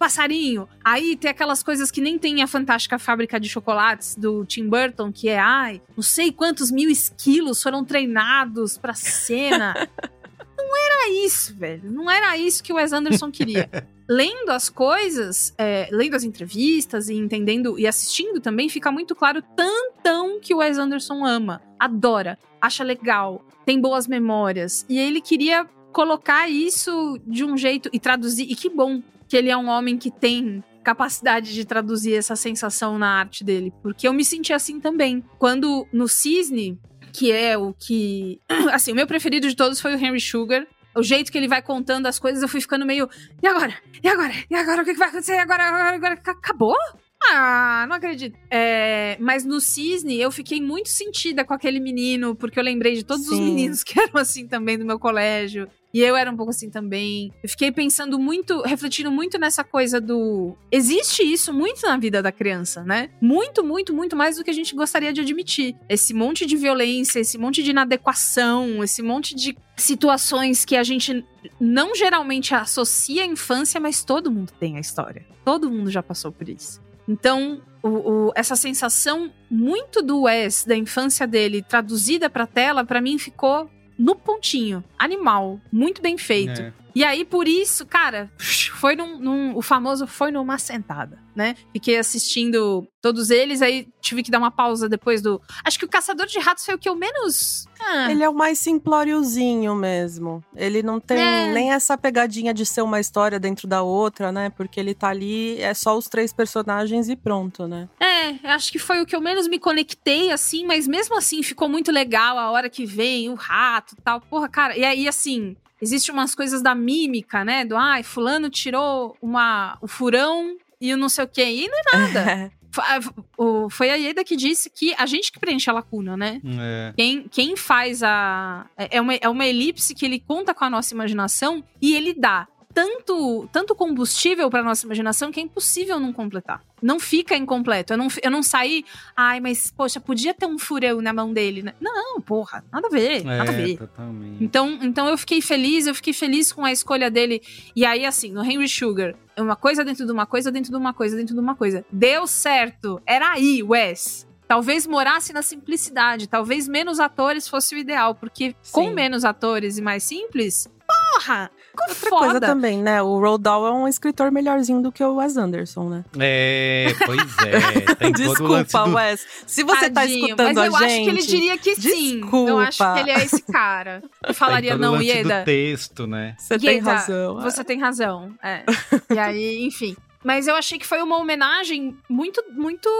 Passarinho. Aí tem aquelas coisas que nem tem a fantástica fábrica de chocolates do Tim Burton, que é, ai, não sei quantos mil esquilos foram treinados pra cena. não era isso, velho. Não era isso que o Wes Anderson queria. lendo as coisas, é, lendo as entrevistas e entendendo e assistindo também, fica muito claro tantão que o Wes Anderson ama, adora, acha legal, tem boas memórias. E ele queria colocar isso de um jeito e traduzir. E que bom que ele é um homem que tem capacidade de traduzir essa sensação na arte dele, porque eu me senti assim também. Quando no Cisne, que é o que, assim, o meu preferido de todos foi o Henry Sugar. O jeito que ele vai contando as coisas, eu fui ficando meio. E agora? E agora? E agora? O que vai acontecer? E? Agora? agora? Acabou? Ah, não acredito. É, mas no Cisne, eu fiquei muito sentida com aquele menino, porque eu lembrei de todos os Sim. meninos que eram assim também do meu colégio. E eu era um pouco assim também. Eu fiquei pensando muito, refletindo muito nessa coisa do. Existe isso muito na vida da criança, né? Muito, muito, muito mais do que a gente gostaria de admitir. Esse monte de violência, esse monte de inadequação, esse monte de situações que a gente não geralmente associa à infância, mas todo mundo tem a história. Todo mundo já passou por isso. Então, o- o- essa sensação muito do Wes, da infância dele, traduzida pra tela, pra mim ficou no pontinho. Animal. Muito bem feito. É. E aí, por isso, cara, foi num, num- O famoso foi numa sentada, né? Fiquei assistindo todos eles, aí tive que dar uma pausa depois do. Acho que o Caçador de Ratos foi o que eu menos. Ah, Ele é o mais simplóriozinho mesmo. Ele não tem É. nem essa pegadinha de ser uma história dentro da outra, né? Porque ele tá ali, é só os três personagens e pronto, né? É, acho que foi o que eu menos me conectei, assim, mas mesmo assim ficou muito legal a hora que vem o rato e tal. Porra, cara, e aí, assim, existe umas coisas da mímica, né? Do, ai, fulano tirou uma, o furão e o não sei o quê. E não é nada. Foi a Ieda que disse que a gente que preenche a lacuna, né? É. Quem, quem faz a. É é uma, é uma elipse que ele conta com a nossa imaginação e ele dá tanto, tanto combustível para nossa imaginação que é impossível não completar. Não fica incompleto. Eu não, eu não saí. Ai, mas, poxa, podia ter um furão na mão dele, né? Não, porra, nada a ver, nada a É, ver. totalmente. Então, então eu fiquei feliz, eu fiquei feliz com a escolha dele. E aí, assim, no Henry Sugar, é uma coisa dentro de uma coisa, dentro de uma coisa, dentro de uma coisa. Deu certo. Era aí, Wes. Talvez morasse na simplicidade, talvez menos atores fosse o ideal, porque com Sim. menos atores e mais simples, porra, ficou Outra foda. coisa também, né? O Roald Dahl é um escritor melhorzinho do que o Wes Anderson, né? É, pois é. Tem todo o lance Desculpa, do... Wes. Se você tá Tadinho, escutando mas eu a acho gente... que ele diria que sim. Eu acho desculpa. que ele é esse cara. Que falaria, tem o não, Ieda. do texto, né? Você tem Ieda, razão. é. Você tem razão. É. e aí, enfim. Mas eu achei que foi uma homenagem muito, muito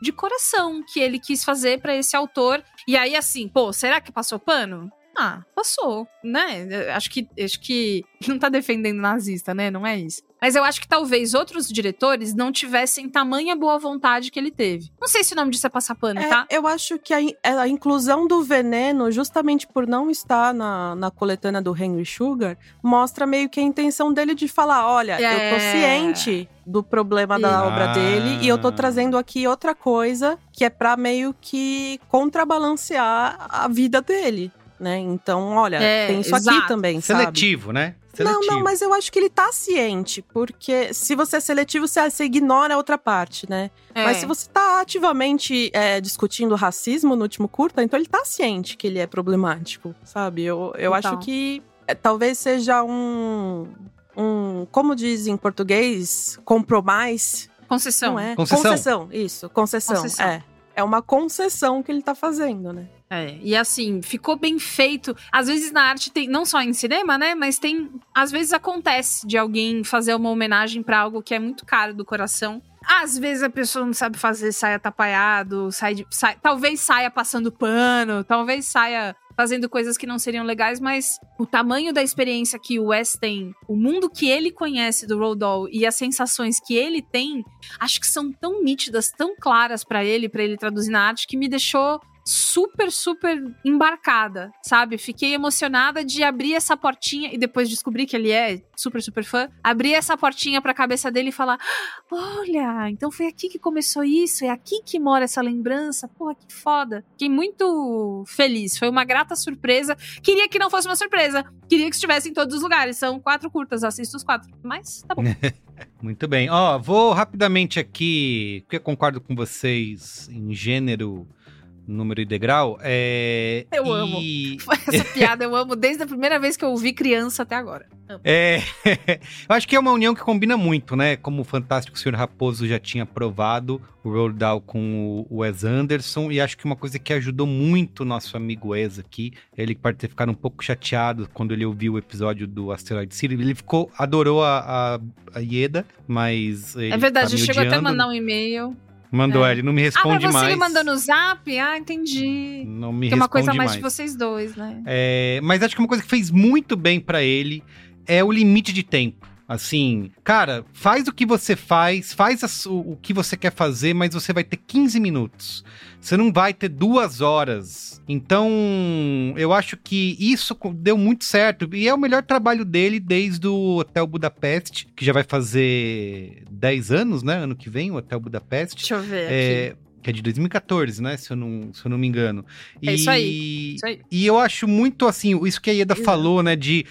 de coração que ele quis fazer pra esse autor. E aí, assim, pô, será que passou pano? Ah, passou, né? Acho que, acho que não tá defendendo nazista, né? Não é isso. Mas eu acho que talvez outros diretores não tivessem tamanha boa vontade que ele teve. Não sei se o nome disso é passar pano, É, tá? Eu acho que a, é a inclusão do veneno, justamente por não estar na, na coletânea do Henry Sugar, mostra meio que a intenção dele de falar: olha, eu tô É. ciente do problema da Ah. obra dele e eu tô trazendo aqui outra coisa que é pra meio que contrabalancear a vida dele. Né? Então, olha, É, tem isso aqui exato. também, sabe? Seletivo, né? Não, Seletivo. não, mas eu acho que ele tá ciente, porque se você é seletivo, você, você ignora a outra parte, né? É. Mas se você tá ativamente é, discutindo racismo no último curta, então ele tá ciente que ele é problemático, sabe? Eu, eu Total. acho que é, talvez seja um, um. Como diz em português, compromise Concessão. Não é? Concessão. isso. Concessão. Concessão. É. É uma concessão que ele tá fazendo, né? É, e assim, ficou bem feito. Às vezes na arte tem, não só em cinema, né? Mas tem. Às vezes acontece de alguém fazer uma homenagem pra algo que é muito caro do coração. Às vezes a pessoa não sabe fazer, sai atrapalhado, sai, de, sai talvez saia passando pano, talvez saia fazendo coisas que não seriam legais, mas o tamanho da experiência que o Wes tem, o mundo que ele conhece do Roald Dahl e as sensações que ele tem, acho que são tão nítidas, tão claras pra ele, pra ele traduzir na arte, que me deixou super, super embarcada, sabe? Fiquei emocionada de abrir essa portinha e depois descobri que ele é super, super fã. Abrir essa portinha pra cabeça dele e falar: Olha, então foi aqui que começou isso, é aqui que mora essa lembrança. Porra, que foda. Fiquei muito feliz. Foi uma grata surpresa. Queria que não fosse uma surpresa. Queria que estivesse em todos os lugares. São quatro curtas, assisto os quatro. Mas tá bom. Muito bem. Ó, vou rapidamente aqui, porque eu concordo com vocês em gênero, número e degrau. É, Eu e- amo. Essa piada eu amo desde a primeira vez que eu ouvi criança até agora. Amo. É, eu acho que é uma união que combina muito, né? Como o Fantástico Senhor Raposo já tinha provado, o Roald Dahl com o Wes Anderson, e acho que uma coisa que ajudou muito o nosso amigo Wes aqui, ele pode ter ficado um pouco chateado quando ele ouviu o episódio do Asteroid City, ele ficou, adorou a, a, a Ieda, mas é verdade, tá me chegou até a mandar um e-mail. Mandou, É. ele não me Ah, responde você mais. ele mandou no zap? Ah, entendi. Não me Tem uma coisa a responde mais, mais. de vocês dois, né? É, mas acho que uma coisa que fez muito bem pra ele é o limite de tempo. Assim, cara, faz o que você faz, faz a su- o que você quer fazer, mas você vai ter 15 minutos. Você não vai ter duas horas. Então, eu acho que isso deu muito certo. E é o melhor trabalho dele desde o Hotel Budapeste, que já vai fazer 10 anos, né? Ano que vem, o Hotel Budapeste. Deixa eu ver É. que é de 2014, né? Se eu não, se eu não me engano. É isso aí, isso aí. E eu acho muito assim, isso que a Ieda falou, né? De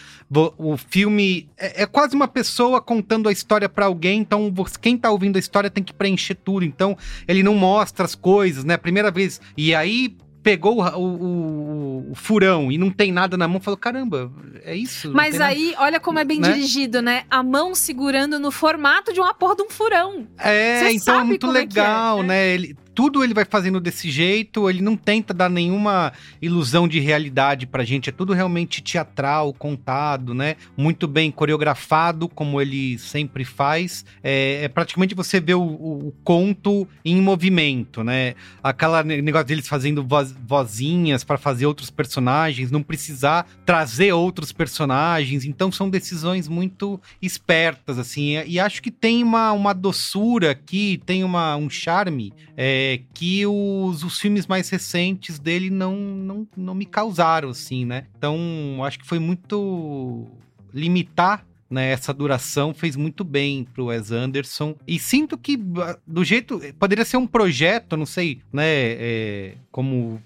o filme. É, é quase uma pessoa contando a história pra alguém, então quem tá ouvindo a história tem que preencher tudo. Então ele não mostra as coisas, né? Primeira vez. E aí. Pegou o, o- o- furão e não tem nada na mão, falou: caramba, é isso? Mas tem nada." aí, olha como é bem Né? dirigido, né? A mão segurando no formato de uma porra de um furão. É, Você então é muito é é, legal, né? Ele, tudo ele vai fazendo desse jeito, ele não tenta dar nenhuma ilusão de realidade pra gente, é tudo realmente teatral, contado, né? Muito bem coreografado, como ele sempre faz. É, é praticamente você vê o, o- o conto em movimento, né? Aquela ne- negócio deles fazendo voz- vozinhas pra fazer outros personagens, não precisar trazer outros personagens, então são decisões muito espertas, assim, e, e acho que tem uma, uma doçura aqui, tem uma, um charme é, que os, os filmes mais recentes dele não, não, não me causaram, assim, né? Então, acho que foi muito limitar né, essa duração fez muito bem pro Wes Anderson. E sinto que, do jeito. Poderia ser um projeto, não sei, né? é, como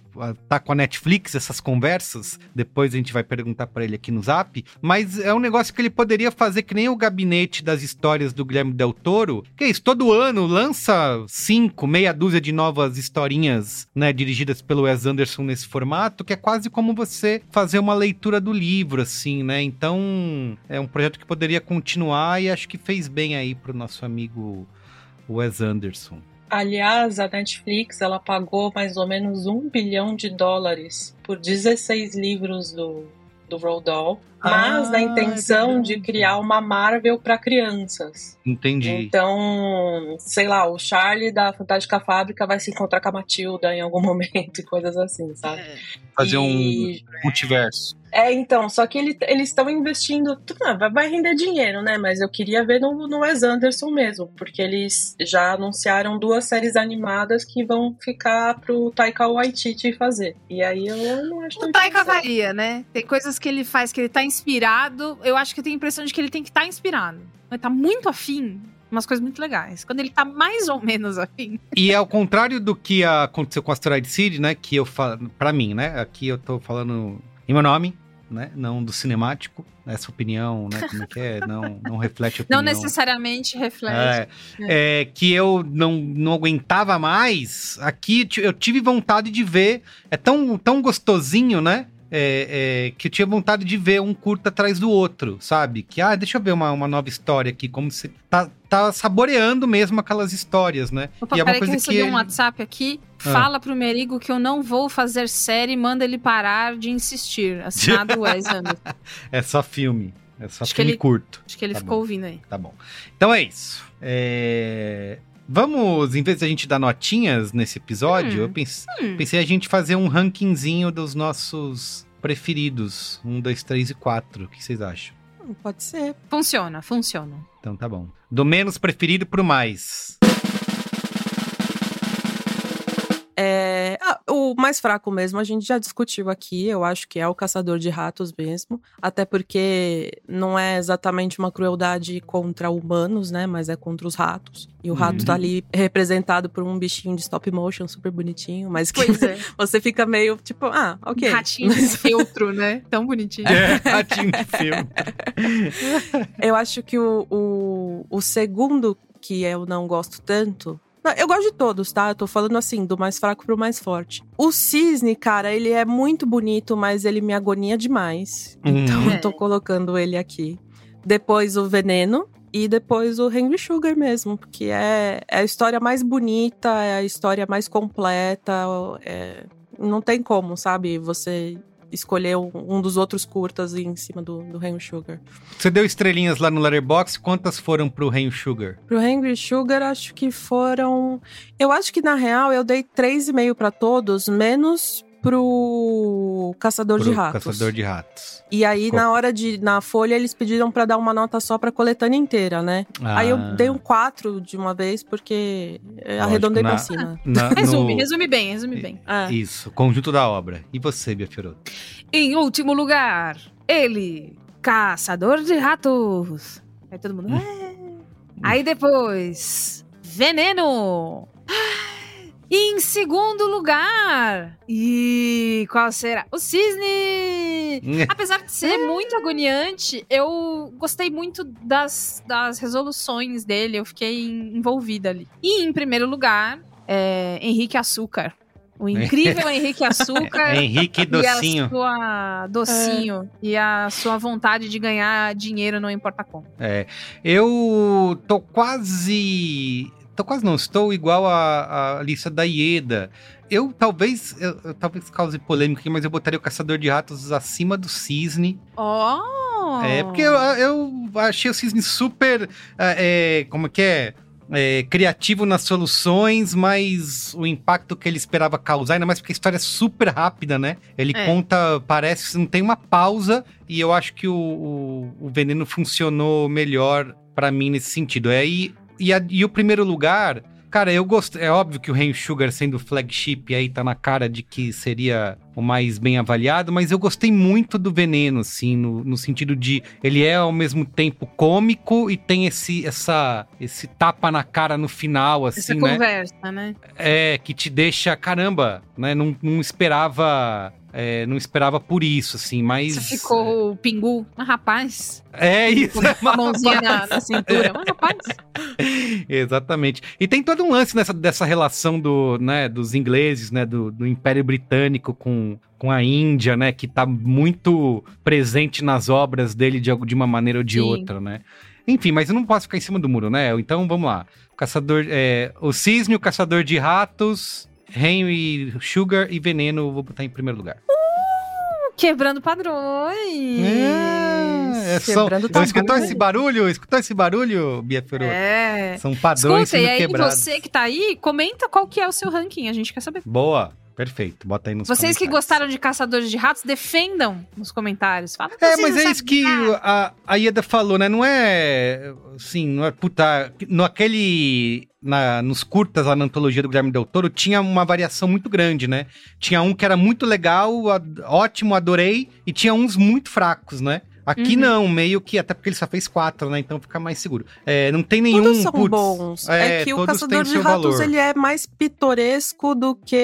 tá com a Netflix essas conversas. Depois a gente vai perguntar pra ele aqui no zap. Mas é um negócio que ele poderia fazer que nem o gabinete das histórias do Guilherme Del Toro. Que é isso, todo ano lança cinco, meia dúzia de novas historinhas, né? Dirigidas pelo Wes Anderson nesse formato, que é quase como você fazer uma leitura do livro, assim, né? Então é um projeto que poderia continuar e acho que fez bem aí pro nosso amigo Wes Anderson. Aliás, a Netflix ela pagou mais ou menos um bilhão de dólares por 16 livros do, do Roald Dahl, mas Ah, na intenção é de criar uma Marvel para crianças. Entendi. Então, sei lá, o Charlie da Fantástica Fábrica vai se encontrar com a Matilda em algum momento e coisas assim, sabe? Fazer E- um multiverso. É, então, só que ele- eles estão investindo. ah, vai- render dinheiro, né? Mas eu queria ver no, no Wes Anderson mesmo, porque eles já anunciaram duas séries animadas que vão ficar pro Taika Waititi fazer. E aí eu não acho tão O Taika varia, né? Tem coisas que ele faz que ele tá inspirado. Eu acho que eu tenho a impressão de que ele tem que estar inspirado. Ele tá muito afim. Umas coisas muito legais. Quando ele tá mais ou menos afim. E ao contrário do que aconteceu com Asteroid City, né? Que eu falo, pra mim, né? Aqui eu tô falando em meu nome, né? Não do cinemático. Essa opinião, né? Como é que é? Não, não reflete a opinião. Não necessariamente reflete. É, é, que eu não, não aguentava mais. Aqui eu tive vontade de ver. É tão, tão gostosinho, né? É, é, que eu tinha vontade de ver um curta atrás do outro, sabe? Que, ah, deixa eu ver uma, uma nova história aqui, como se tá, tá saboreando mesmo aquelas histórias, né? Opa, e é uma peraí que eu coisa recebi que. um WhatsApp aqui. Ah. Fala pro Merigo que eu não vou fazer série, manda ele parar de insistir. Assinado Wes Anderson. É só filme. É só Acho filme ele- curto. Acho que ele Tá ficou bom. ouvindo aí. Tá bom. Então é isso. É, Vamos, em vez de a gente dar notinhas nesse episódio, Hum, eu pense- hum. pensei a gente fazer um rankingzinho dos nossos preferidos. Um, dois, três e quatro. O que vocês acham? Pode ser. Funciona, funciona. Então tá bom. Do menos preferido pro mais. É, ah, o mais fraco mesmo, a gente já discutiu aqui, eu acho que é o Caçador de Ratos mesmo. Até porque não é exatamente uma crueldade contra humanos, né? Mas é contra os ratos. E o rato Uhum. tá ali representado por um bichinho de stop motion super bonitinho, mas que Pois é. você fica meio tipo, ah, ok. Ratinho de feltro, né? Tão bonitinho. É, ratinho de filme. Eu acho que o, o, o segundo que eu não gosto tanto. Não, Eu gosto de todos, tá? Eu tô falando assim, do mais fraco pro mais forte. O cisne, cara, ele é muito bonito, mas ele me agonia demais. Hum. Então É. eu tô colocando ele aqui. Depois o veneno. E depois o Henry Sugar mesmo, porque é, é a história mais bonita, é a história mais completa. é- não tem como, sabe? Você escolher um, um dos outros curtas em cima do, do Henry Sugar. Você deu estrelinhas lá no Letterboxd, quantas foram pro Rain Sugar? Pro Henry Sugar, acho que foram. Eu acho que na real eu dei 3,5 pra todos, menos pro Caçador de Pro Ratos. Caçador de Ratos. E aí, Co- na hora de. Na folha, eles pediram pra dar uma nota só pra coletânea inteira, né? Aí eu Ah. dei um 4 de uma vez, porque eu Lógico, arredondei na- pra cima. na- Resume, no- resume bem, resume bem. É. Isso, conjunto da obra. E você, Bia Fiorotto? Em último lugar, ele, Caçador de Ratos. Aí todo mundo. "É". Aí depois, Veneno. E em segundo lugar, e qual será? O Cisne! Apesar de ser muito agoniante, eu gostei muito das, das resoluções dele, eu fiquei envolvida ali. E em primeiro lugar, é, Henrique Açúcar. O incrível Henrique Açúcar. Henrique Docinho. E a sua docinho. E a sua vontade de ganhar dinheiro, não importa como. É, eu tô quase. Tô quase não, estou igual a, a lista da Ieda. Eu talvez. Eu, eu talvez cause polêmica aqui, mas eu botaria o Caçador de Ratos acima do Cisne. Oh! É, porque eu, eu achei o Cisne super. é, é, como que é? É, criativo nas soluções, mas o impacto que ele esperava causar, ainda mais porque a história é super rápida, né? Ele É. conta, parece que não tem uma pausa, e eu acho que o, o, o veneno funcionou melhor pra mim nesse sentido. É, e, e, a- e o primeiro lugar, cara, eu gosto. É óbvio que o Rain Sugar sendo flagship aí tá na cara de que seria o mais bem avaliado, mas eu gostei muito do veneno, assim, no, no sentido de ele é ao mesmo tempo cômico e tem esse, essa, esse tapa na cara no final, Essa assim, né? conversa, né? É, que te deixa, caramba, né? Não, não esperava. É, não esperava por isso, assim, mas. Você ficou o pingu. Mas, rapaz. É isso. Com a mãozinha na, na cintura. Mas, rapaz. Exatamente. E tem todo um lance nessa, dessa relação do, né, dos ingleses, né, do, do Império Britânico com, com a Índia, né, que tá muito presente nas obras dele de, de uma maneira ou de Sim. outra, né. Enfim, mas eu não posso ficar em cima do muro, né? Então vamos lá. Caçador, é, o Cisne, o Caçador de Ratos, Henry Sugar e Veneno, vou botar em primeiro lugar. Quebrando padrões. É, é só, Quebrando então, escutou esse barulho? Escutou esse barulho, Bia Ferro? É. São padrões Escuta, e sendo aí quebrados. você que tá aí, comenta qual que é o seu ranking. A gente quer saber. Boa, perfeito. Bota aí nos Vocês que gostaram de Caçadores de Ratos, defendam nos comentários. Fala que É, mas é isso que a, a Ieda falou, né? Não é, assim, não é, puta, no aquele, na, nos curtas lá na antologia do Guilherme Del Toro, tinha uma variação muito grande, né? Tinha um que era muito legal, ótimo, adorei, e tinha uns muito fracos, né? Aqui Uhum. não, meio que, até porque ele só fez quatro, né? Então fica mais seguro. É, não tem nenhum, Todos são putz, bons. É, que o Caçador de Ratos, valor. ele é mais pitoresco do que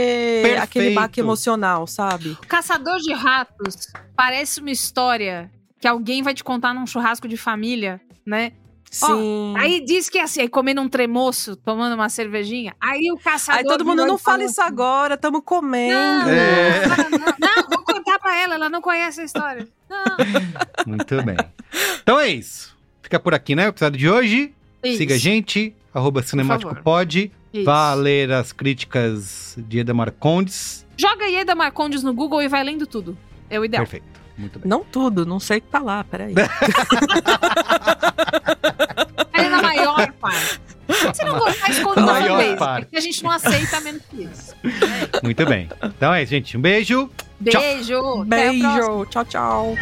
Perfeito. aquele baque emocional, sabe? Caçador de Ratos parece uma história que alguém vai te contar num churrasco de família, né? Sim. aí diz que é assim, aí comendo um tremoço, tomando uma cervejinha. Aí o caçador. Aí todo mundo não fala isso assim, agora, tamo comendo. Não, É. não, não, não, vou contar pra ela, ela não conhece a história. Não. Muito bem. Então é isso. Fica por aqui, né? O episódio de hoje. Isso. Siga a gente, arroba cinemáticopod. Vá ler as críticas de Eda Marcondes. Joga Ieda Marcondes no Google e vai lendo tudo. É o ideal. Perfeito. Muito bem. Não tudo, não sei o que tá lá, peraí. É na maior parte. Se você não gostar, esconda Na maior fanbase. parte. Porque a gente não aceita menos que isso. Muito bem. Então é isso, gente. Um beijo. Beijo. Até a próxima. Beijo, tchau, tchau.